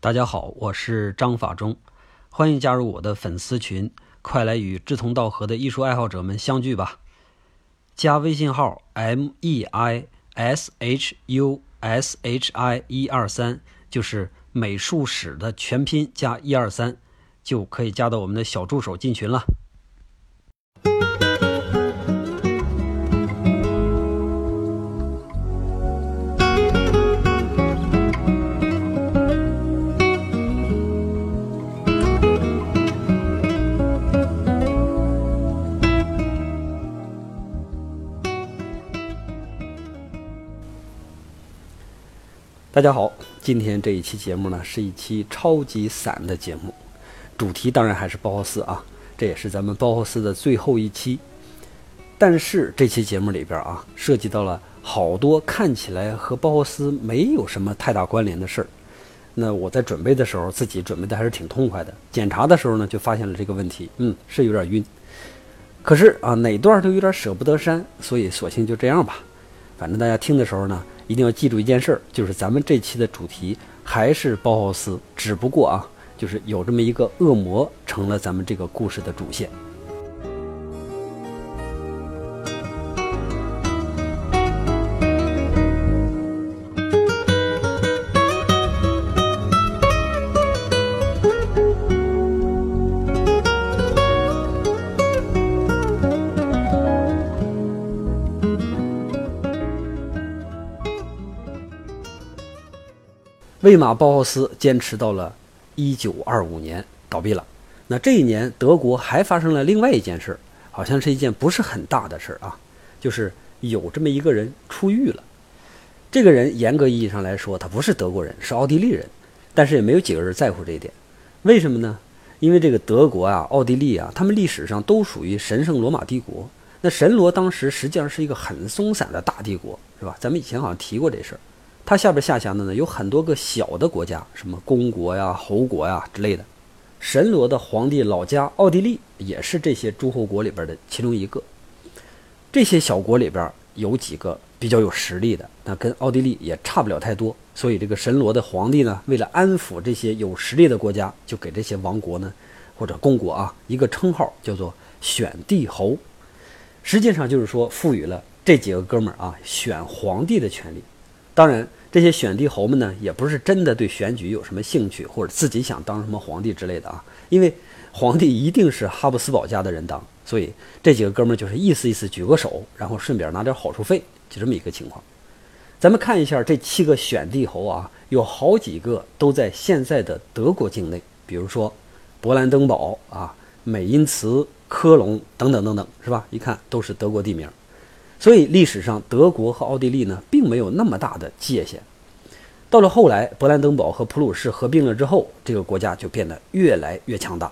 大家好，我是张法中，欢迎加入我的粉丝群，快来与志同道合的艺术爱好者们相聚吧！加微信号 m e i s h u s h i 一二三，就是美术史的全拼加一二三，就可以加到我们的小助手进群了。大家好，今天这一期节目呢是一期超级散的节目，主题当然还是包豪斯啊，这也是咱们包豪斯的最后一期。但是这期节目里边啊，涉及到了好多看起来和包豪斯没有什么太大关联的事儿。那我在准备的时候，自己准备的还是挺痛快的。检查的时候呢，就发现了这个问题，嗯，是有点晕。可是啊，哪段都有点舍不得删，所以索性就这样吧。反正大家听的时候呢，一定要记住一件事儿，就是咱们这期的主题还是包豪斯，只不过啊，就是有这么一个恶魔成了咱们这个故事的主线。魏玛包豪斯坚持到了1925年倒闭了。那这一年，德国还发生了另外一件事儿，好像是一件不是很大的事儿啊，就是有这么一个人出狱了。这个人严格意义上来说，他不是德国人，是奥地利人，但是也没有几个人在乎这一点。为什么呢？因为这个德国啊、奥地利啊，他们历史上都属于神圣罗马帝国。那神罗当时实际上是一个很松散的大帝国，是吧？咱们以前好像提过这事儿。它下边下辖的呢有很多个小的国家，什么公国呀、侯国呀之类的。神罗的皇帝老家奥地利也是这些诸侯国里边的其中一个。这些小国里边有几个比较有实力的，那跟奥地利也差不了太多。所以这个神罗的皇帝呢，为了安抚这些有实力的国家，就给这些王国呢或者公国啊一个称号，叫做选帝侯。实际上就是说赋予了这几个哥们儿啊选皇帝的权利。当然。这些选帝侯们呢，也不是真的对选举有什么兴趣，或者自己想当什么皇帝之类的啊。因为皇帝一定是哈布斯堡家的人当，所以这几个哥们儿就是意思意思举个手，然后顺便拿点好处费，就这么一个情况。咱们看一下这七个选帝侯啊，有好几个都在现在的德国境内，比如说勃兰登堡啊、美因茨、科隆等等等等，是吧？一看都是德国地名。所以历史上，德国和奥地利呢，并没有那么大的界限。到了后来，勃兰登堡和普鲁士合并了之后，这个国家就变得越来越强大，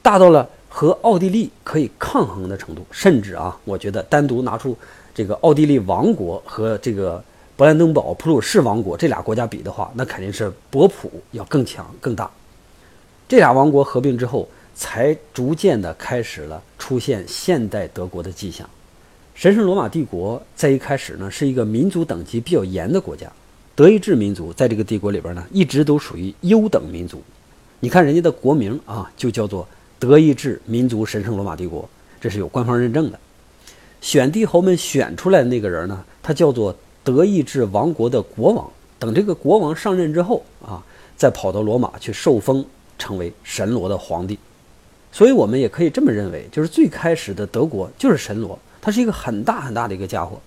大到了和奥地利可以抗衡的程度。甚至啊，我觉得单独拿出这个奥地利王国和这个勃兰登堡、普鲁士王国这俩国家比的话，那肯定是博普要更强更大。这俩王国合并之后，才逐渐的开始了出现现代德国的迹象。神圣罗马帝国在一开始呢，是一个民族等级比较严的国家。德意志民族在这个帝国里边呢，一直都属于优等民族。你看人家的国名啊，就叫做德意志民族神圣罗马帝国，这是有官方认证的。选帝侯们选出来的那个人呢，他叫做德意志王国的国王。等这个国王上任之后啊，再跑到罗马去受封，成为神罗的皇帝。所以我们也可以这么认为，就是最开始的德国就是神罗。它是一个很大很大的一个家伙，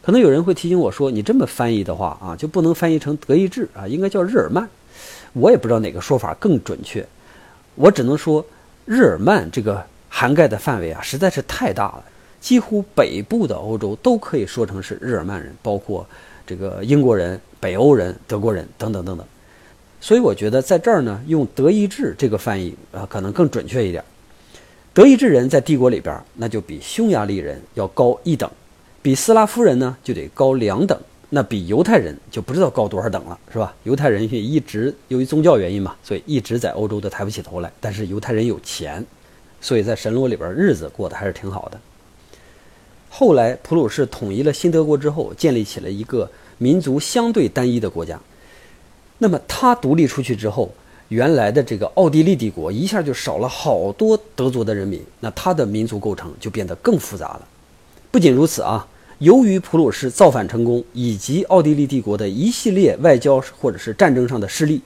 可能有人会提醒我说：“你这么翻译的话啊，就不能翻译成德意志啊，应该叫日耳曼。”我也不知道哪个说法更准确，我只能说日耳曼这个涵盖的范围啊实在是太大了，几乎北部的欧洲都可以说成是日耳曼人，包括这个英国人、北欧人、德国人等等等等。所以我觉得在这儿呢，用德意志这个翻译啊，可能更准确一点。德意志人在帝国里边，那就比匈牙利人要高一等，比斯拉夫人呢就得高两等，那比犹太人就不知道高多少等了，是吧？犹太人也一直由于宗教原因嘛，所以一直在欧洲都抬不起头来。但是犹太人有钱，所以在神罗里边日子过得还是挺好的。后来普鲁士统一了新德国之后，建立起了一个民族相对单一的国家。那么他独立出去之后，原来的这个奥地利帝国一下就少了好多德族的人民，那他的民族构成就变得更复杂了。不仅如此啊，由于普鲁士造反成功，以及奥地利帝国的一系列外交或者是战争上的失利，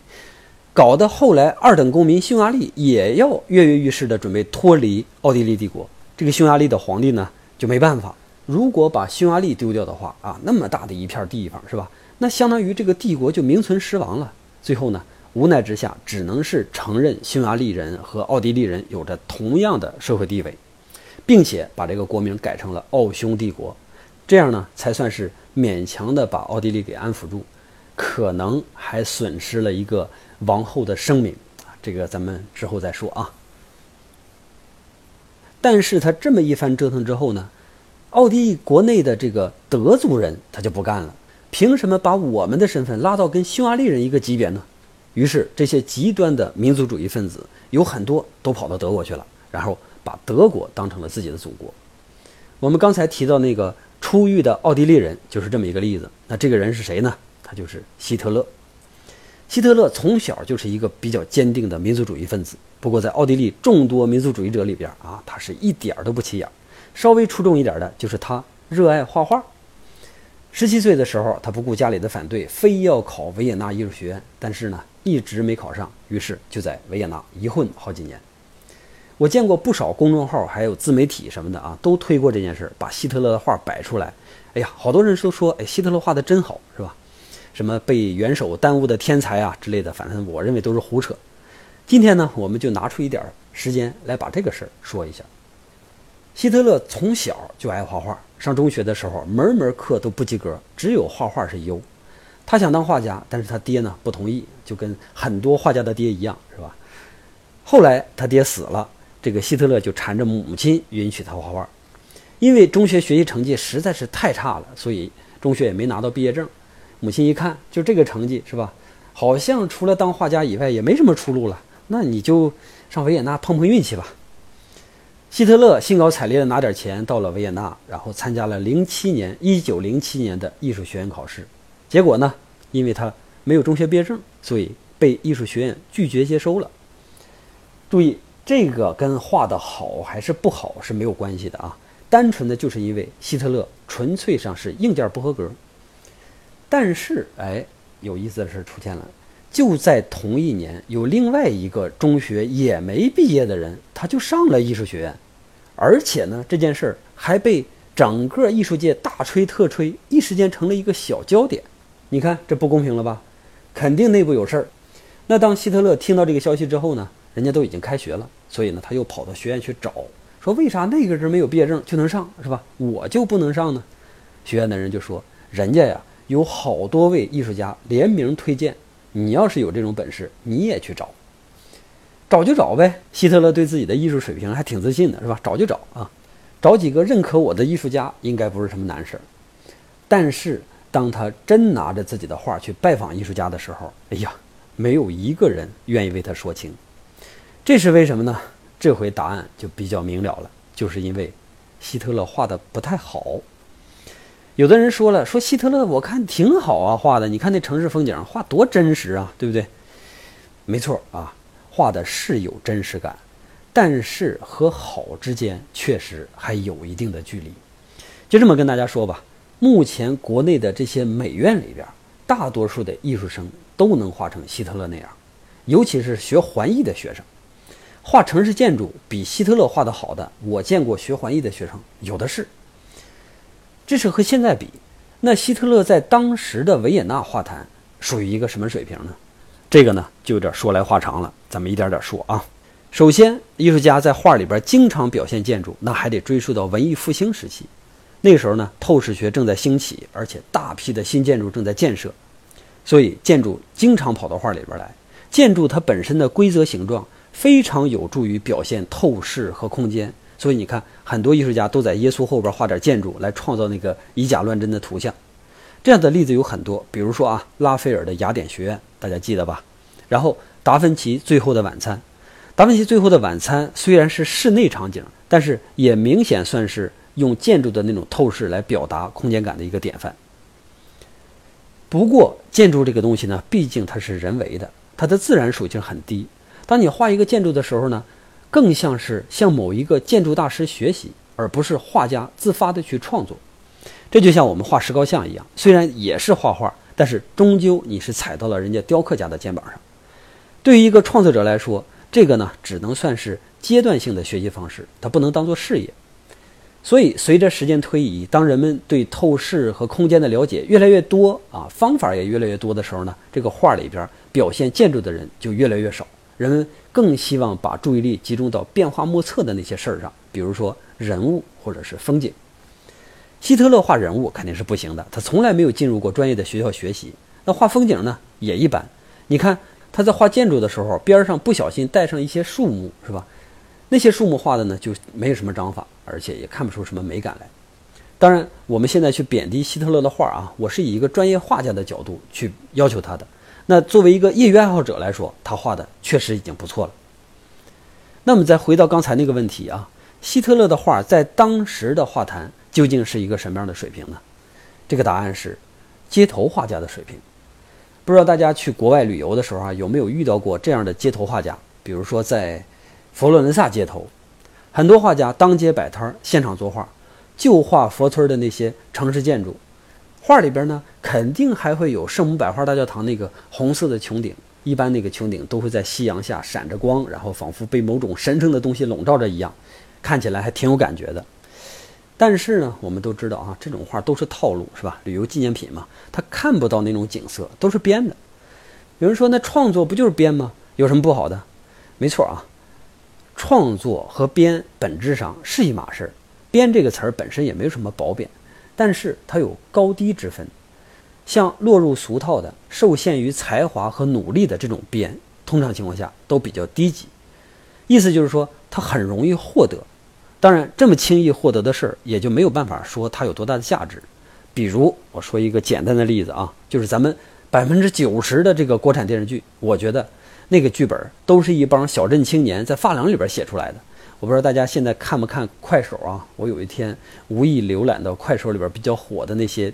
搞得后来二等公民匈牙利也要跃跃欲试的准备脱离奥地利帝国。这个匈牙利的皇帝呢就没办法，如果把匈牙利丢掉的话啊，那么大的一片地方是吧？那相当于这个帝国就名存实亡了。最后呢，无奈之下，只能是承认匈牙利人和奥地利人有着同样的社会地位，并且把这个国名改成了奥匈帝国。这样呢，才算是勉强的把奥地利给安抚住，可能还损失了一个王后的声名啊。这个咱们之后再说啊。但是他这么一番折腾之后呢，奥地利国内的这个德族人他就不干了。凭什么把我们的身份拉到跟匈牙利人一个级别呢？于是这些极端的民族主义分子有很多都跑到德国去了，然后把德国当成了自己的祖国。我们刚才提到那个出狱的奥地利人就是这么一个例子。那这个人是谁呢？他就是希特勒。希特勒从小就是一个比较坚定的民族主义分子，不过在奥地利众多民族主义者里边啊，他是一点儿都不起眼。稍微出众一点的就是他热爱画画。十七岁的时候，他不顾家里的反对，非要考维也纳艺术学院，但是呢，一直没考上，于是就在维也纳一混好几年。我见过不少公众号，还有自媒体什么的啊，都推过这件事，把希特勒的画摆出来。哎呀，好多人都说，哎，希特勒画的真好，是吧？什么被元首耽误的天才啊之类的，反正我认为都是胡扯。今天呢，我们就拿出一点时间来把这个事儿说一下。希特勒从小就爱画画。上中学的时候，门门课都不及格，只有画画是优。他想当画家，但是他爹呢不同意，就跟很多画家的爹一样，是吧？后来他爹死了，这个希特勒就缠着母亲允许他画画。因为中学学习成绩实在是太差了，所以中学也没拿到毕业证。母亲一看，就这个成绩是吧？好像除了当画家以外也没什么出路了，那你就上维也纳碰碰运气吧。希特勒兴高采烈地拿点钱到了维也纳，然后参加了零七年一九零七年的艺术学院考试。结果呢，因为他没有中学毕业证，所以被艺术学院拒绝接收了。注意，这个跟画的好还是不好是没有关系的啊，单纯的就是因为希特勒纯粹上是硬件不合格。但是，哎，有意思的事出现了，就在同一年，有另外一个中学也没毕业的人，他就上了艺术学院。而且呢，这件事儿还被整个艺术界大吹特吹，一时间成了一个小焦点。你看这不公平了吧？肯定内部有事儿。那当希特勒听到这个消息之后呢，人家都已经开学了，所以呢，他又跑到学院去找，说为啥那个人没有毕业证就能上，是吧？我就不能上呢？学院的人就说，人家呀有好多位艺术家联名推荐，你要是有这种本事，你也去找。找就找呗，希特勒对自己的艺术水平还挺自信的，是吧？找就找啊，找几个认可我的艺术家应该不是什么难事儿。但是当他真拿着自己的画去拜访艺术家的时候，哎呀，没有一个人愿意为他说情。这是为什么呢？这回答案就比较明了了，就是因为希特勒画的不太好。有的人说了，说希特勒我看挺好啊，画的，你看那城市风景画多真实啊，对不对？没错啊。画的是有真实感，但是和好之间确实还有一定的距离。就这么跟大家说吧，目前国内的这些美院里边，大多数的艺术生都能画成希特勒那样，尤其是学环艺的学生，画城市建筑比希特勒画的好的，我见过学环艺的学生有的是。这是和现在比，那希特勒在当时的维也纳画坛属于一个什么水平呢？这个呢，就有点说来话长了，咱们一点点说啊。首先，艺术家在画里边经常表现建筑，那还得追溯到文艺复兴时期。那时候呢，透视学正在兴起，而且大批的新建筑正在建设，所以建筑经常跑到画里边来。建筑它本身的规则形状非常有助于表现透视和空间，所以你看，很多艺术家都在耶稣后边画点建筑，来创造那个以假乱真的图像。这样的例子有很多，比如说啊，拉斐尔的雅典学院，大家记得吧？然后达芬奇《最后的晚餐》，达芬奇《最后的晚餐》虽然是室内场景，但是也明显算是用建筑的那种透视来表达空间感的一个典范。不过建筑这个东西呢，毕竟它是人为的，它的自然属性很低。当你画一个建筑的时候呢，更像是向某一个建筑大师学习，而不是画家自发的去创作。这就像我们画石膏像一样，虽然也是画画，但是终究你是踩到了人家雕刻家的肩膀上。对于一个创作者来说，这个呢，只能算是阶段性的学习方式，它不能当做事业。所以，随着时间推移，当人们对透视和空间的了解越来越多啊，方法也越来越多的时候呢，这个画里边表现建筑的人就越来越少。人们更希望把注意力集中到变化莫测的那些事儿上，比如说人物或者是风景。希特勒画人物肯定是不行的，他从来没有进入过专业的学校学习。那画风景呢，也一般。你看他在画建筑的时候，边上不小心带上一些树木，是吧？那些树木画的呢，就没有什么章法，而且也看不出什么美感来。当然，我们现在去贬低希特勒的画啊，我是以一个专业画家的角度去要求他的。那作为一个业余爱好者来说，他画的确实已经不错了。那么再回到刚才那个问题啊，希特勒的画在当时的画坛究竟是一个什么样的水平呢？这个答案是街头画家的水平。不知道大家去国外旅游的时候啊，有没有遇到过这样的街头画家？比如说在佛罗伦萨街头，很多画家当街摆摊儿，现场作画，就画佛村的那些城市建筑。画里边呢，肯定还会有圣母百花大教堂那个红色的穹顶，一般那个穹顶都会在夕阳下闪着光，然后仿佛被某种神圣的东西笼罩着一样，看起来还挺有感觉的。但是呢，我们都知道啊，这种画都是套路，是吧？旅游纪念品嘛，他看不到那种景色，都是编的。有人说，那创作不就是编吗？有什么不好的？没错啊。创作和编本质上是一码事儿，编这个词儿本身也没有什么褒贬，但是它有高低之分。像落入俗套的、受限于才华和努力的这种编，通常情况下都比较低级。意思就是说，它很容易获得。当然，这么轻易获得的事儿，也就没有办法说它有多大的价值。比如，我说一个简单的例子啊，就是咱们百分之九十的这个国产电视剧，我觉得。那个剧本都是一帮小镇青年在发廊里边写出来的。我不知道大家现在看不看快手啊？我有一天无意浏览到快手里边比较火的那些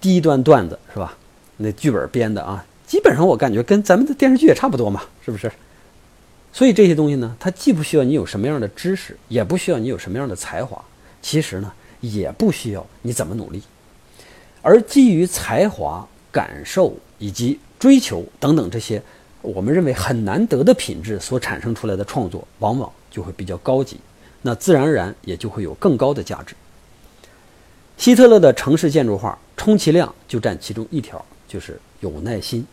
低端段子，是吧？那剧本编的啊，基本上我感觉跟咱们的电视剧也差不多嘛，是不是？所以这些东西呢，它既不需要你有什么样的知识，也不需要你有什么样的才华，其实呢，也不需要你怎么努力。而基于才华、感受以及追求等等这些。我们认为很难得的品质所产生出来的创作，往往就会比较高级，那自然而然也就会有更高的价值。希特勒的城市建筑画，充其量就占其中一条，就是有耐心。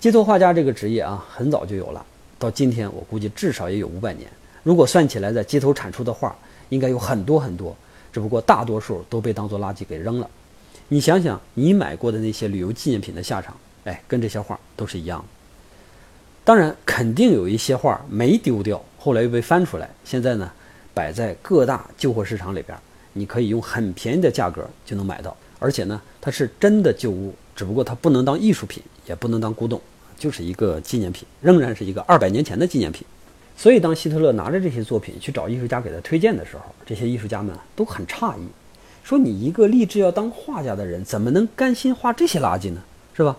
街头画家这个职业啊，很早就有了，到今天我估计至少也有五百年。如果算起来，在街头产出的画，应该有很多很多，只不过大多数都被当做垃圾给扔了。你想想，你买过的那些旅游纪念品的下场，哎，跟这些画都是一样的。当然，肯定有一些画没丢掉，后来又被翻出来，现在呢，摆在各大旧货市场里边，你可以用很便宜的价格就能买到，而且呢，它是真的旧物，只不过它不能当艺术品，也不能当古董，就是一个纪念品，仍然是一个二百年前的纪念品。所以，当希特勒拿着这些作品去找艺术家给他推荐的时候，这些艺术家们都很诧异，说：“你一个立志要当画家的人，怎么能甘心画这些垃圾呢？是吧？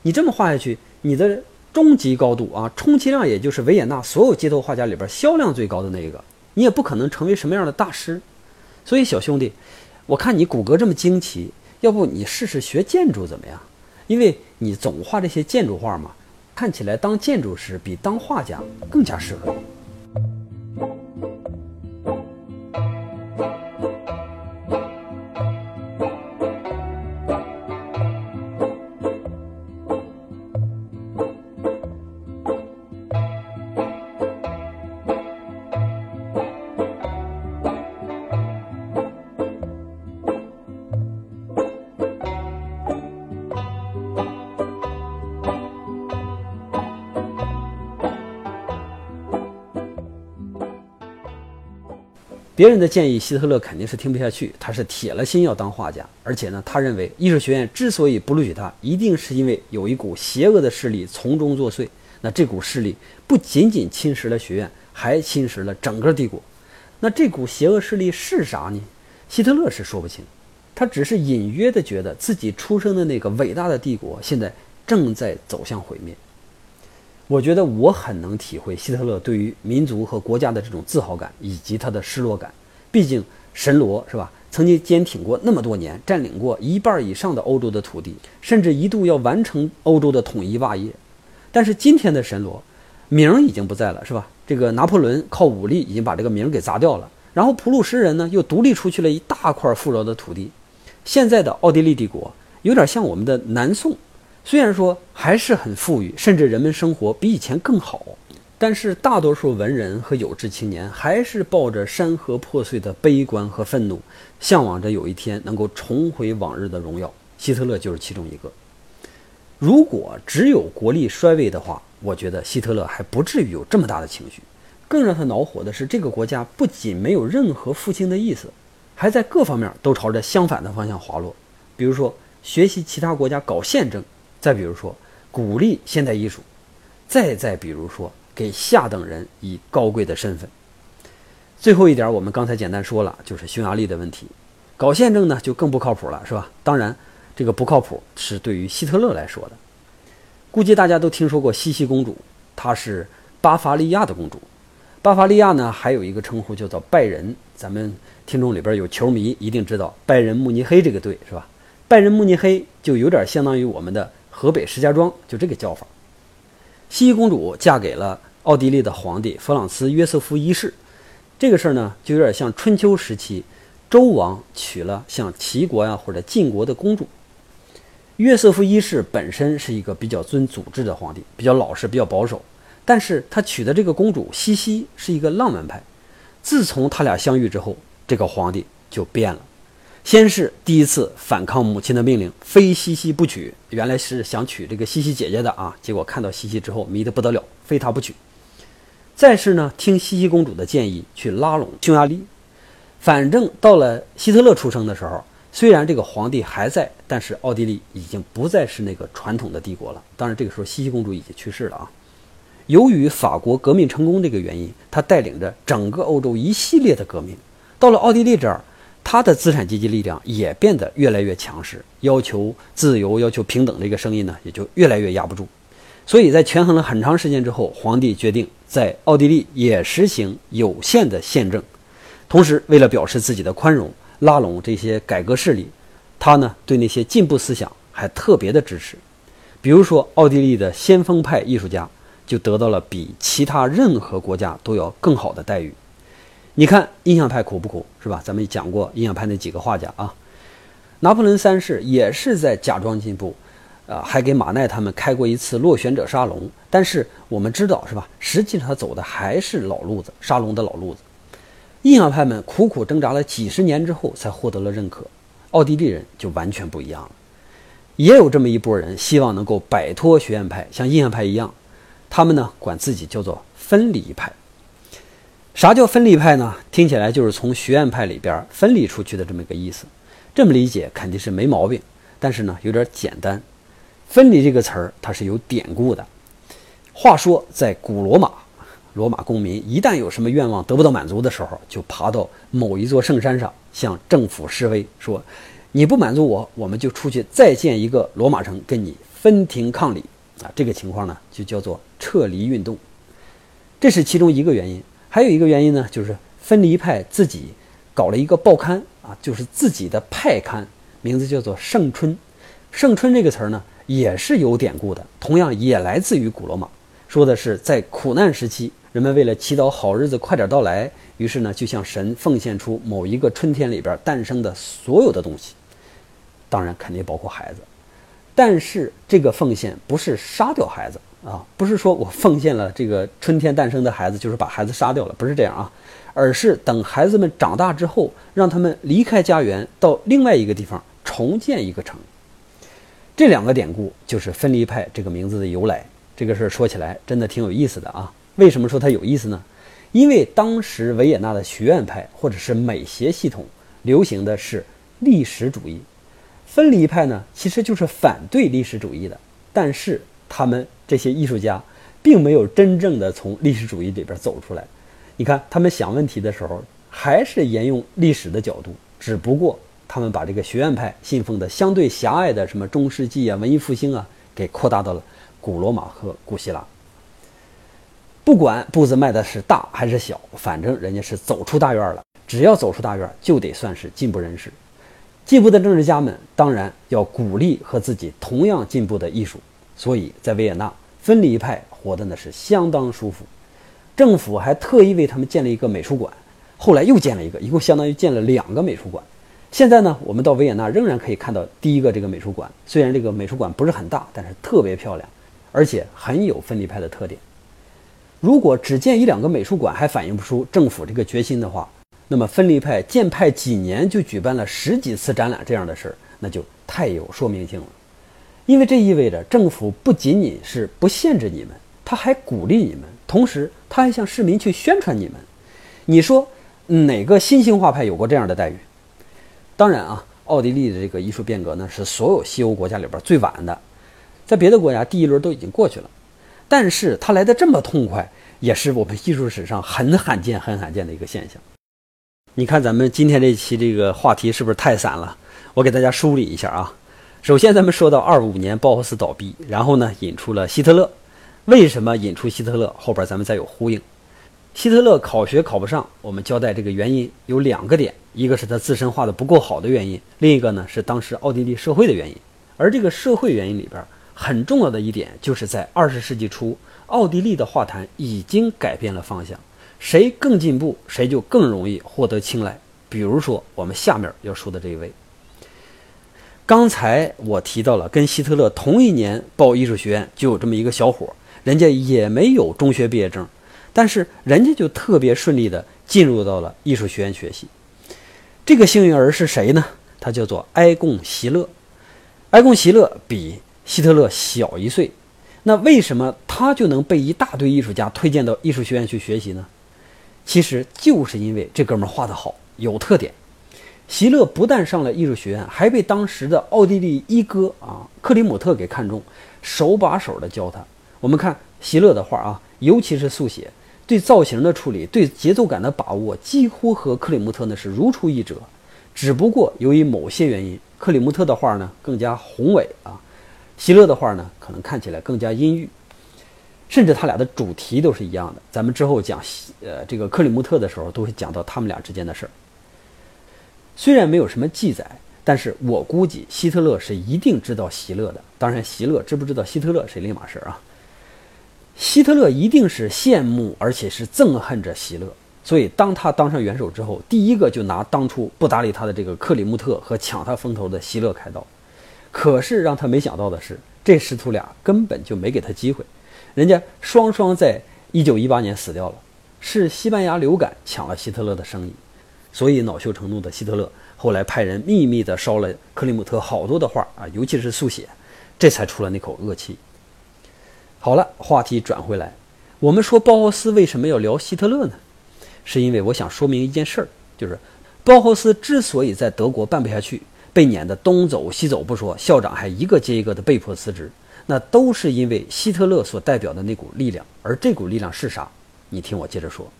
你这么画下去，你的……”终极高度啊，充其量也就是维也纳所有街头画家里边销量最高的那一个，你也不可能成为什么样的大师。所以小兄弟，我看你骨骼这么惊奇，要不你试试学建筑怎么样？因为你总画这些建筑画嘛，看起来当建筑师比当画家更加适合。别人的建议，希特勒肯定是听不下去。他是铁了心要当画家，而且呢，他认为艺术学院之所以不录取他，一定是因为有一股邪恶的势力从中作祟。那这股势力不仅仅侵蚀了学院，还侵蚀了整个帝国。那这股邪恶势力是啥呢？希特勒是说不清。他只是隐约的觉得自己出生的那个伟大的帝国现在正在走向毁灭。我觉得我很能体会希特勒对于民族和国家的这种自豪感以及他的失落感。毕竟神罗是吧，曾经坚挺过那么多年，占领过一半以上的欧洲的土地，甚至一度要完成欧洲的统一霸业。但是今天的神罗名儿已经不在了，是吧？这个拿破仑靠武力已经把这个名儿给砸掉了，然后普鲁士人呢又独立出去了一大块富饶的土地。现在的奥地利帝国有点像我们的南宋。虽然说还是很富裕，甚至人们生活比以前更好，但是大多数文人和有志青年还是抱着山河破碎的悲观和愤怒，向往着有一天能够重回往日的荣耀。希特勒就是其中一个。如果只有国力衰微的话，我觉得希特勒还不至于有这么大的情绪。更让他恼火的是，这个国家不仅没有任何复兴的意思，还在各方面都朝着相反的方向滑落。比如说，学习其他国家搞宪政。再比如说，鼓励现代艺术；再再比如说，给下等人以高贵的身份。最后一点，我们刚才简单说了，就是匈牙利的问题。搞宪政呢，就更不靠谱了，是吧？当然，这个不靠谱是对于希特勒来说的。估计大家都听说过西西公主，她是巴伐利亚的公主。巴伐利亚呢，还有一个称呼叫做拜仁。咱们听众里边有球迷，一定知道拜仁慕尼黑这个队，是吧？拜仁慕尼黑就有点相当于我们的。河北石家庄就这个叫法。西西公主嫁给了奥地利的皇帝弗朗茨约瑟夫一世，这个事儿呢，就有点像春秋时期周王娶了像齐国呀或者晋国的公主。约瑟夫一世本身是一个比较尊祖制的皇帝，比较老实，比较保守，但是他娶的这个公主西西是一个浪漫派。自从他俩相遇之后，这个皇帝就变了。先是第一次反抗母亲的命令，非西西不娶。原来是想娶这个西西姐姐的啊，结果看到西西之后迷得不得了，非她不娶。再是呢，听西西公主的建议去拉拢匈牙利。反正到了希特勒出生的时候，虽然这个皇帝还在，但是奥地利已经不再是那个传统的帝国了。当然，这个时候西西公主已经去世了啊。由于法国革命成功这个原因，他带领着整个欧洲一系列的革命，到了奥地利这儿。他的资产阶级力量也变得越来越强势，要求自由、要求平等这个声音呢，也就越来越压不住。所以在权衡了很长时间之后，皇帝决定在奥地利也实行有限的宪政。同时，为了表示自己的宽容，拉拢这些改革势力，他呢对那些进步思想还特别的支持。比如说，奥地利的先锋派艺术家就得到了比其他任何国家都要更好的待遇。你看印象派苦不苦，是吧？咱们讲过印象派那几个画家啊，拿破仑三世也是在假装进步，啊，还给马奈他们开过一次落选者沙龙。但是我们知道，是吧？实际上他走的还是老路子，沙龙的老路子。印象派们苦苦挣扎了几十年之后，才获得了认可。奥地利人就完全不一样了，也有这么一波人，希望能够摆脱学院派，像印象派一样，他们呢管自己叫做分离派。啥叫分离派呢？听起来就是从学院派里边分离出去的这么一个意思。这么理解肯定是没毛病，但是呢有点简单。分离这个词儿它是有典故的。话说在古罗马，罗马公民一旦有什么愿望得不到满足的时候，就爬到某一座圣山上向政府示威，说你不满足我，我们就出去再建一个罗马城跟你分庭抗礼啊。这个情况呢就叫做撤离运动，这是其中一个原因。还有一个原因呢，就是分离派自己搞了一个报刊啊，就是自己的派刊，名字叫做《圣春》。圣春这个词儿呢，也是有典故的，同样也来自于古罗马，说的是在苦难时期，人们为了祈祷好日子快点到来，于是呢就向神奉献出某一个春天里边诞生的所有的东西，当然肯定包括孩子，但是这个奉献不是杀掉孩子。啊，不是说我奉献了这个春天诞生的孩子，就是把孩子杀掉了，不是这样啊，而是等孩子们长大之后，让他们离开家园，到另外一个地方重建一个城。这两个典故就是分离派这个名字的由来。这个事儿说起来真的挺有意思的啊。为什么说它有意思呢？因为当时维也纳的学院派或者是美协系统流行的是历史主义，分离派呢其实就是反对历史主义的，但是他们。这些艺术家并没有真正的从历史主义里边走出来。你看，他们想问题的时候还是沿用历史的角度，只不过他们把这个学院派信奉的相对狭隘的什么中世纪啊、文艺复兴啊，给扩大到了古罗马和古希腊。不管步子迈的是大还是小，反正人家是走出大院了。只要走出大院，就得算是进步人士。进步的政治家们当然要鼓励和自己同样进步的艺术。所以在维也纳，分离派活的那是相当舒服。政府还特意为他们建了一个美术馆，后来又建了一个，一共相当于建了两个美术馆。现在呢，我们到维也纳仍然可以看到第一个这个美术馆。虽然这个美术馆不是很大，但是特别漂亮，而且很有分离派的特点。如果只建一两个美术馆还反映不出政府这个决心的话，那么分离派建派几年就举办了十几次展览这样的事儿，那就太有说明性了。因为这意味着政府不仅仅是不限制你们，他还鼓励你们，同时他还向市民去宣传你们。你说哪个新兴画派有过这样的待遇？当然啊，奥地利的这个艺术变革呢，是所有西欧国家里边最晚的，在别的国家第一轮都已经过去了。但是它来的这么痛快，也是我们艺术史上很罕见、很罕见的一个现象。你看，咱们今天这期这个话题是不是太散了？我给大家梳理一下啊。首先，咱们说到二五年包豪斯倒闭，然后呢引出了希特勒。为什么引出希特勒？后边咱们再有呼应。希特勒考学考不上，我们交代这个原因有两个点：一个是他自身画的不够好的原因，另一个呢是当时奥地利社会的原因。而这个社会原因里边。很重要的一点，就是在二十世纪初，奥地利的画坛已经改变了方向，谁更进步，谁就更容易获得青睐。比如说，我们下面要说的这一位。刚才我提到了，跟希特勒同一年报艺术学院就有这么一个小伙，人家也没有中学毕业证，但是人家就特别顺利的进入到了艺术学院学习。这个幸运儿是谁呢？他叫做埃贡·席勒。埃贡·席勒比。希特勒小一岁，那为什么他就能被一大堆艺术家推荐到艺术学院去学习呢？其实就是因为这哥们画得好，有特点。席勒不但上了艺术学院，还被当时的奥地利一哥啊克里姆特给看中，手把手的教他。我们看席勒的画啊，尤其是速写，对造型的处理，对节奏感的把握，几乎和克里姆特呢是如出一辙。只不过由于某些原因，克里姆特的画呢更加宏伟啊。席勒的画呢，可能看起来更加阴郁，甚至他俩的主题都是一样的。咱们之后讲呃这个克里姆特的时候，都会讲到他们俩之间的事儿。虽然没有什么记载，但是我估计希特勒是一定知道席勒的。当然，席勒知不知道希特勒是另一码事儿啊。希特勒一定是羡慕而且是憎恨着席勒，所以当他当上元首之后，第一个就拿当初不搭理他的这个克里姆特和抢他风头的席勒开刀。可是让他没想到的是，这师徒俩根本就没给他机会，人家双双在一九一八年死掉了，是西班牙流感抢了希特勒的生意，所以恼羞成怒的希特勒后来派人秘密的烧了克里姆特好多的画啊，尤其是速写，这才出了那口恶气。好了，话题转回来，我们说包豪斯为什么要聊希特勒呢？是因为我想说明一件事儿，就是包豪斯之所以在德国办不下去。被撵得东走西走不说，校长还一个接一个的被迫辞职，那都是因为希特勒所代表的那股力量。而这股力量是啥？你听我接着说。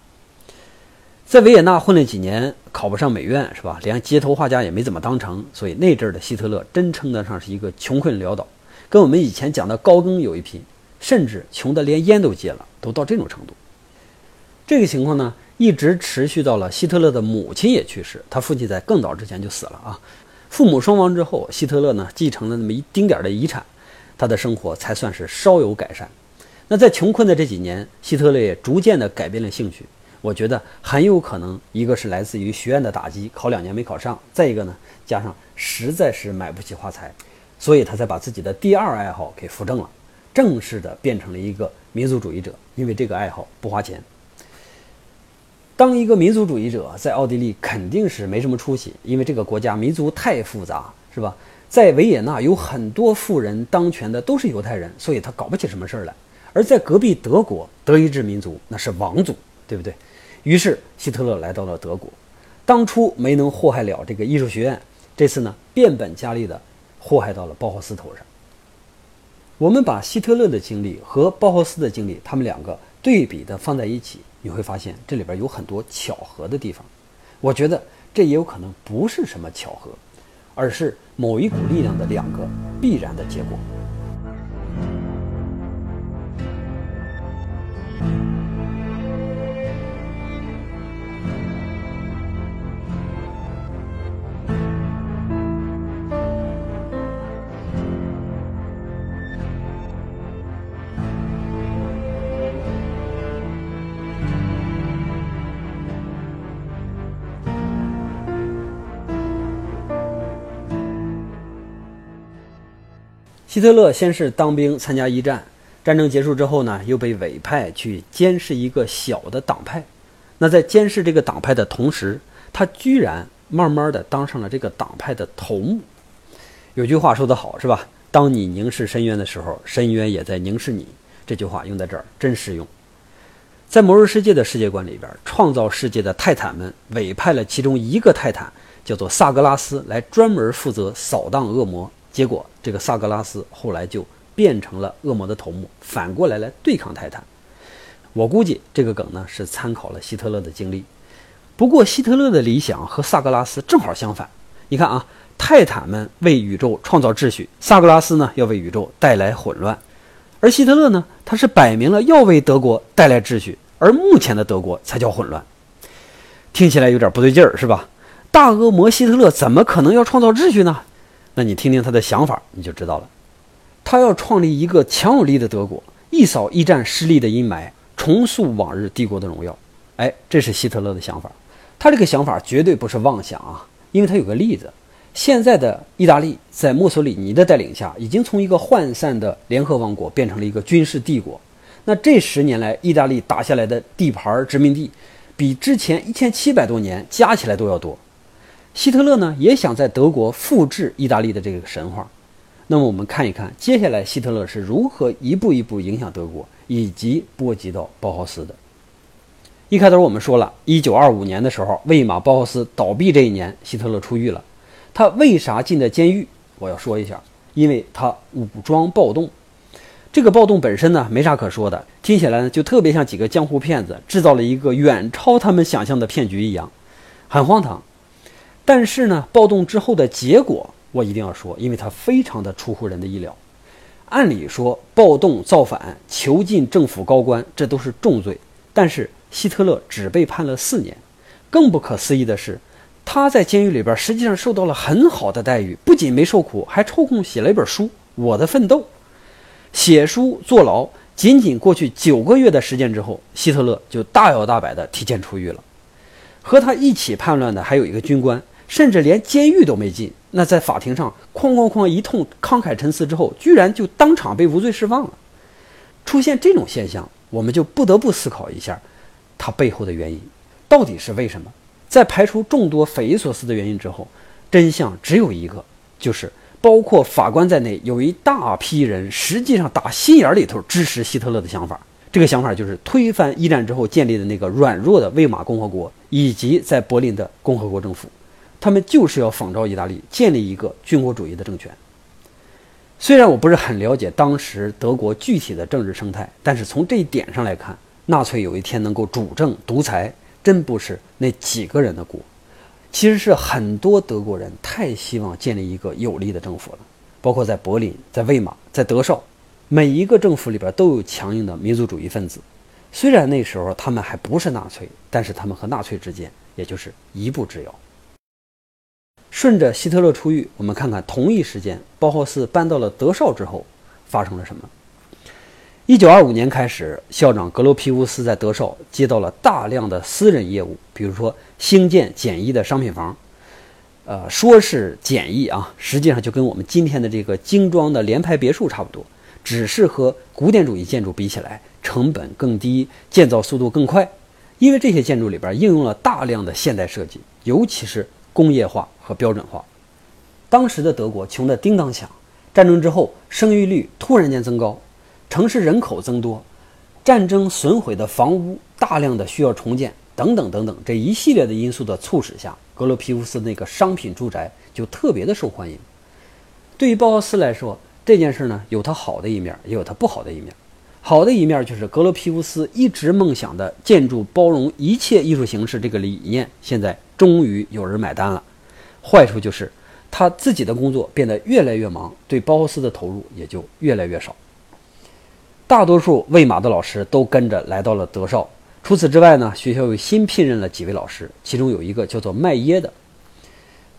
在维也纳混了几年，考不上美院是吧？连街头画家也没怎么当成，所以那阵儿的希特勒真称得上是一个穷困潦倒，跟我们以前讲的高更有一拼，甚至穷得连烟都戒了，都到这种程度。这个情况呢，一直持续到了希特勒的母亲也去世，他父亲在更早之前就死了啊。父母双亡之后，希特勒呢继承了那么一丁点儿的遗产，他的生活才算是稍有改善。那在穷困的这几年，希特勒也逐渐的改变了兴趣。我觉得很有可能，一个是来自于学院的打击，考两年没考上；再一个呢，加上实在是买不起画材，所以他才把自己的第二爱好给扶正了，正式的变成了一个民族主义者。因为这个爱好不花钱。当一个民族主义者在奥地利肯定是没什么出息，因为这个国家民族太复杂，是吧？在维也纳有很多富人当权的都是犹太人，所以他搞不起什么事儿来。而在隔壁德国，德意志民族那是王族，对不对？于是希特勒来到了德国，当初没能祸害了这个艺术学院，这次呢变本加厉的祸害到了包豪斯头上。我们把希特勒的经历和包豪斯的经历，他们两个对比的放在一起。你会发现这里边有很多巧合的地方，我觉得这也有可能不是什么巧合，而是某一股力量的两个必然的结果。希特勒先是当兵参加一战，战争结束之后呢，又被委派去监视一个小的党派。那在监视这个党派的同时，他居然慢慢的当上了这个党派的头目。有句话说得好，是吧？当你凝视深渊的时候，深渊也在凝视你。这句话用在这儿真实用。在魔兽世界的世界观里边，创造世界的泰坦们委派了其中一个泰坦，叫做萨格拉斯，来专门负责扫荡恶魔。结果，这个萨格拉斯后来就变成了恶魔的头目，反过来来对抗泰坦。我估计这个梗呢是参考了希特勒的经历。不过，希特勒的理想和萨格拉斯正好相反。你看啊，泰坦们为宇宙创造秩序，萨格拉斯呢要为宇宙带来混乱，而希特勒呢，他是摆明了要为德国带来秩序，而目前的德国才叫混乱。听起来有点不对劲儿，是吧？大恶魔希特勒怎么可能要创造秩序呢？那你听听他的想法，你就知道了。他要创立一个强有力的德国，一扫一战失利的阴霾，重塑往日帝国的荣耀。哎，这是希特勒的想法。他这个想法绝对不是妄想啊，因为他有个例子：现在的意大利在墨索里尼的带领下，已经从一个涣散的联合王国变成了一个军事帝国。那这十年来，意大利打下来的地盘殖民地，比之前一千七百多年加起来都要多。希特勒呢也想在德国复制意大利的这个神话，那么我们看一看接下来希特勒是如何一步一步影响德国，以及波及到包豪斯的。一开头我们说了，一九二五年的时候，魏玛包豪斯倒闭这一年，希特勒出狱了。他为啥进的监狱？我要说一下，因为他武装暴动。这个暴动本身呢没啥可说的，听起来呢就特别像几个江湖骗子制造了一个远超他们想象的骗局一样，很荒唐。但是呢，暴动之后的结果我一定要说，因为它非常的出乎人的意料。按理说，暴动造反、囚禁政府高官，这都是重罪。但是希特勒只被判了四年。更不可思议的是，他在监狱里边实际上受到了很好的待遇，不仅没受苦，还抽空写了一本书《我的奋斗》。写书坐牢，仅仅过去九个月的时间之后，希特勒就大摇大摆地提前出狱了。和他一起叛乱的还有一个军官。甚至连监狱都没进，那在法庭上哐哐哐一通慷慨陈词之后，居然就当场被无罪释放了。出现这种现象，我们就不得不思考一下，它背后的原因到底是为什么？在排除众多匪夷所思的原因之后，真相只有一个，就是包括法官在内，有一大批人实际上打心眼里头支持希特勒的想法。这个想法就是推翻一战之后建立的那个软弱的魏玛共和国，以及在柏林的共和国政府。他们就是要仿照意大利建立一个军国主义的政权。虽然我不是很了解当时德国具体的政治生态，但是从这一点上来看，纳粹有一天能够主政独裁，真不是那几个人的锅，其实是很多德国人太希望建立一个有力的政府了。包括在柏林、在魏玛、在德绍，每一个政府里边都有强硬的民族主义分子。虽然那时候他们还不是纳粹，但是他们和纳粹之间也就是一步之遥。顺着希特勒出狱，我们看看同一时间，包豪斯搬到了德绍之后发生了什么。一九二五年开始，校长格罗皮乌斯在德绍接到了大量的私人业务，比如说兴建简易的商品房。呃，说是简易啊，实际上就跟我们今天的这个精装的联排别墅差不多，只是和古典主义建筑比起来，成本更低，建造速度更快。因为这些建筑里边应用了大量的现代设计，尤其是。工业化和标准化，当时的德国穷得叮当响。战争之后，生育率突然间增高，城市人口增多，战争损毁的房屋大量的需要重建，等等等等，这一系列的因素的促使下，格罗皮乌斯那个商品住宅就特别的受欢迎。对于包豪斯来说，这件事呢有它好的一面，也有它不好的一面。好的一面就是格罗皮乌斯一直梦想的建筑包容一切艺术形式这个理念，现在。终于有人买单了。坏处就是，他自己的工作变得越来越忙，对包豪斯的投入也就越来越少。大多数喂马的老师都跟着来到了德绍。除此之外呢，学校又新聘任了几位老师，其中有一个叫做麦耶的。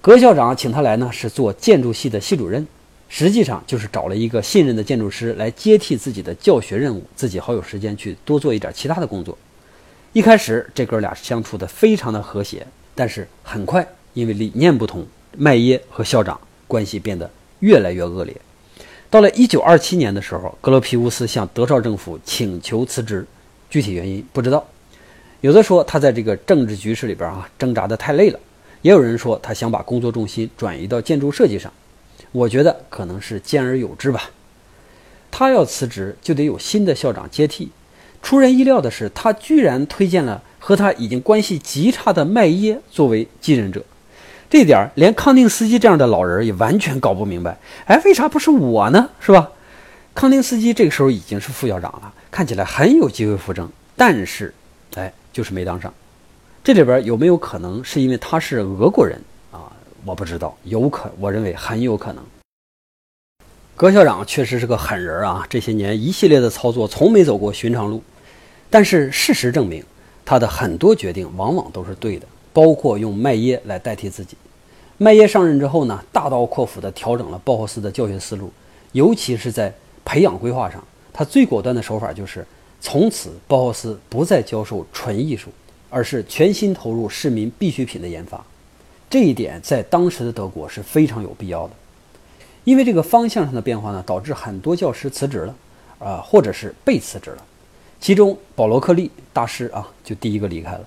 葛校长请他来呢，是做建筑系的系主任，实际上就是找了一个信任的建筑师来接替自己的教学任务，自己好有时间去多做一点其他的工作。一开始这哥俩相处的非常的和谐，但是很快因为理念不同，麦耶和校长关系变得越来越恶劣。到了一九二七年的时候，格罗皮乌斯向德绍政府请求辞职，具体原因不知道。有的说他在这个政治局势里边啊挣扎的太累了，也有人说他想把工作重心转移到建筑设计上。我觉得可能是兼而有之吧。他要辞职，就得有新的校长接替。出人意料的是，他居然推荐了和他已经关系极差的麦耶作为继任者。这点连康定斯基这样的老人也完全搞不明白，哎，为啥不是我呢？是吧？康定斯基这个时候已经是副校长了，看起来很有机会扶正，但是，哎，就是没当上。这里边有没有可能是因为他是俄国人？我不知道，有可，我认为很有可能。葛校长确实是个狠人啊，这些年一系列的操作从没走过寻常路，但是事实证明，他的很多决定往往都是对的。包括用麦耶来代替自己。麦耶上任之后呢，大刀阔斧地调整了鲍豪斯的教学思路，尤其是在培养规划上，他最果断的手法就是从此鲍豪斯不再教授纯艺术，而是全心投入市民必需品的研发。这一点在当时的德国是非常有必要的，因为这个方向上的变化呢，导致很多教师辞职了，啊，或者是被辞职了。其中保罗克利大师啊，就第一个离开了。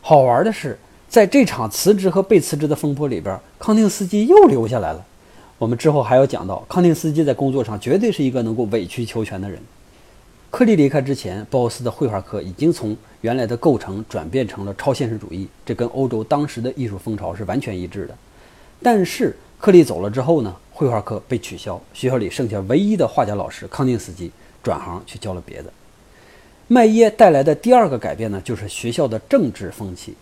好玩的是。在这场辞职和被辞职的风波里边，康定斯基又留下来了。我们之后还要讲到，康定斯基在工作上绝对是一个能够委曲求全的人。克利离开之前，包豪斯的绘画课已经从原来的构成转变成了超现实主义，这跟欧洲当时的艺术风潮是完全一致的。但是克利走了之后呢，绘画课被取消，学校里剩下唯一的画家老师康定斯基转行去教了别的。麦耶带来的第二个改变呢，就是学校的政治风气。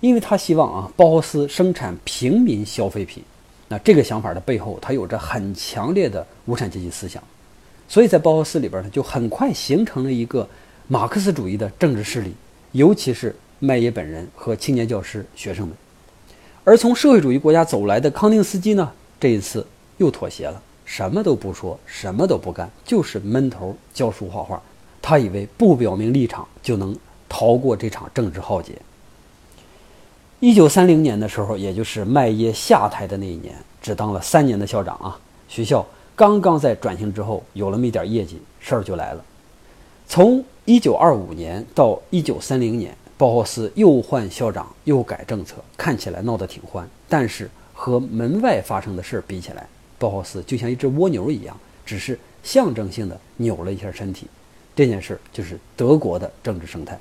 因为他希望啊，包豪斯生产平民消费品，那这个想法的背后，他有着很强烈的无产阶级思想，所以在包豪斯里边呢，就很快形成了一个马克思主义的政治势力，尤其是麦耶本人和青年教师、学生们。而从社会主义国家走来的康定斯基呢，这一次又妥协了，什么都不说，什么都不干，就是闷头教书画画。他以为不表明立场就能逃过这场政治浩劫。一九三零年的时候，也就是麦耶下台的那一年，只当了三年的校长啊。学校刚刚在转型之后有了么一点业绩，事儿就来了。从一九二五年到一九三零年，包豪斯又换校长，又改政策，看起来闹得挺欢。但是和门外发生的事儿比起来，包豪斯就像一只蜗牛一样，只是象征性的扭了一下身体。这件事就是德国的政治生态。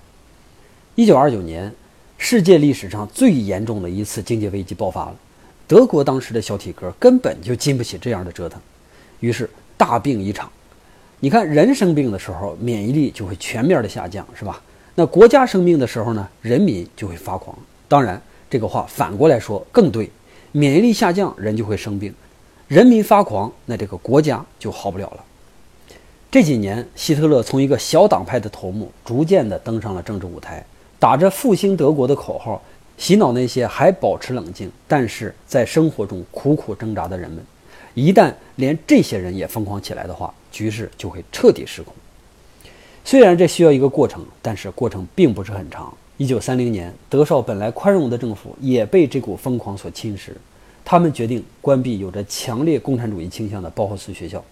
一九二九年。世界历史上最严重的一次经济危机爆发了，德国当时的小体格根本就经不起这样的折腾，于是大病一场。你看，人生病的时候，免疫力就会全面的下降，是吧？那国家生病的时候呢，人民就会发狂。当然，这个话反过来说更对，免疫力下降，人就会生病；人民发狂，那这个国家就好不了了。这几年，希特勒从一个小党派的头目，逐渐的登上了政治舞台。打着复兴德国的口号，洗脑那些还保持冷静，但是在生活中苦苦挣扎的人们。一旦连这些人也疯狂起来的话，局势就会彻底失控。虽然这需要一个过程，但是过程并不是很长。一九三零年，德绍本来宽容的政府也被这股疯狂所侵蚀，他们决定关闭有着强烈共产主义倾向的包豪斯学校。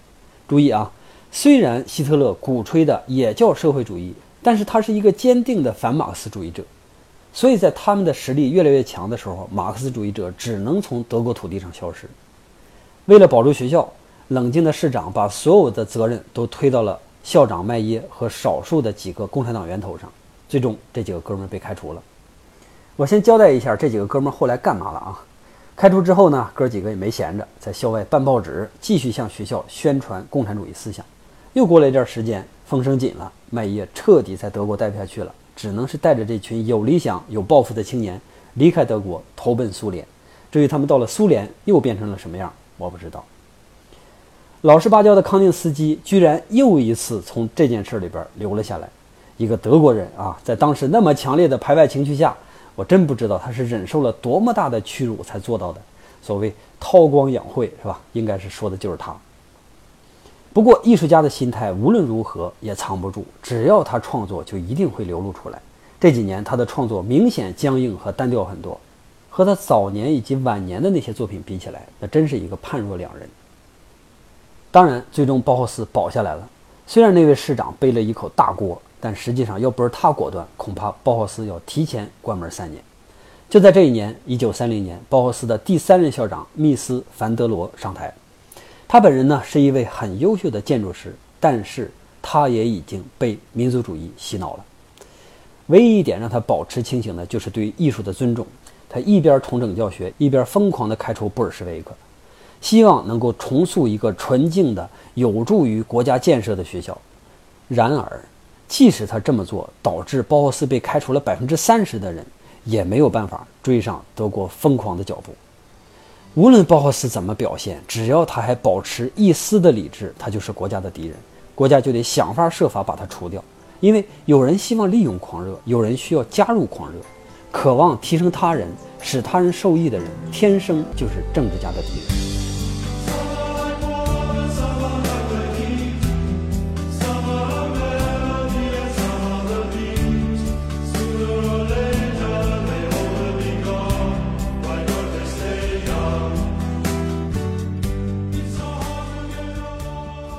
注意啊，虽然希特勒鼓吹的也叫社会主义。但是他是一个坚定的反马克思主义者，所以在他们的实力越来越强的时候，马克思主义者只能从德国土地上消失。为了保住学校，冷静的市长把所有的责任都推到了校长麦耶和少数的几个共产党员头上。最终，这几个哥们被开除了。我先交代一下这几个哥们后来干嘛了啊？开除之后呢，哥几个也没闲着，在校外办报纸，继续向学校宣传共产主义思想。又过了一段时间。风声紧了，麦耶彻底在德国待不下去了，只能是带着这群有理想、有抱负的青年离开德国，投奔苏联。至于他们到了苏联又变成了什么样，我不知道。老实巴交的康定斯基居然又一次从这件事里边留了下来。一个德国人啊，在当时那么强烈的排外情绪下，我真不知道他是忍受了多么大的屈辱才做到的。所谓韬光养晦，是吧？应该是说的就是他。不过，艺术家的心态无论如何也藏不住，只要他创作，就一定会流露出来。这几年，他的创作明显僵硬和单调很多，和他早年以及晚年的那些作品比起来，那真是一个判若两人。当然，最终包豪斯保下来了。虽然那位市长背了一口大锅，但实际上要不是他果断，恐怕包豪斯要提前关门三年。就在这一年，一九三零年，包豪斯的第三任校长密斯·凡德罗上台。他本人呢是一位很优秀的建筑师，但是他也已经被民族主义洗脑了。唯一一点让他保持清醒的，就是对艺术的尊重。他一边重整教学，一边疯狂地开除布尔什维克，希望能够重塑一个纯净的、有助于国家建设的学校。然而，即使他这么做，导致包豪斯被开除了百分之三十的人，也没有办法追上德国疯狂的脚步。无论包豪斯怎么表现，只要他还保持一丝的理智，他就是国家的敌人，国家就得想方设法把他除掉。因为有人希望利用狂热，有人需要加入狂热，渴望提升他人、使他人受益的人，天生就是政治家的敌人。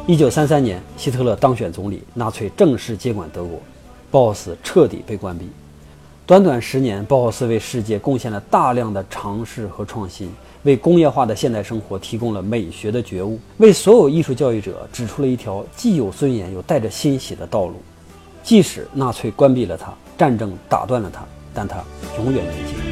一九三三年，希特勒当选总理，纳粹正式接管德国，包豪斯彻底被关闭。短短十年，包豪斯为世界贡献了大量的尝试和创新，为工业化的现代生活提供了美学的觉悟，为所有艺术教育者指出了一条既有尊严又带着欣喜的道路。即使纳粹关闭了它，战争打断了它，但它永远年轻。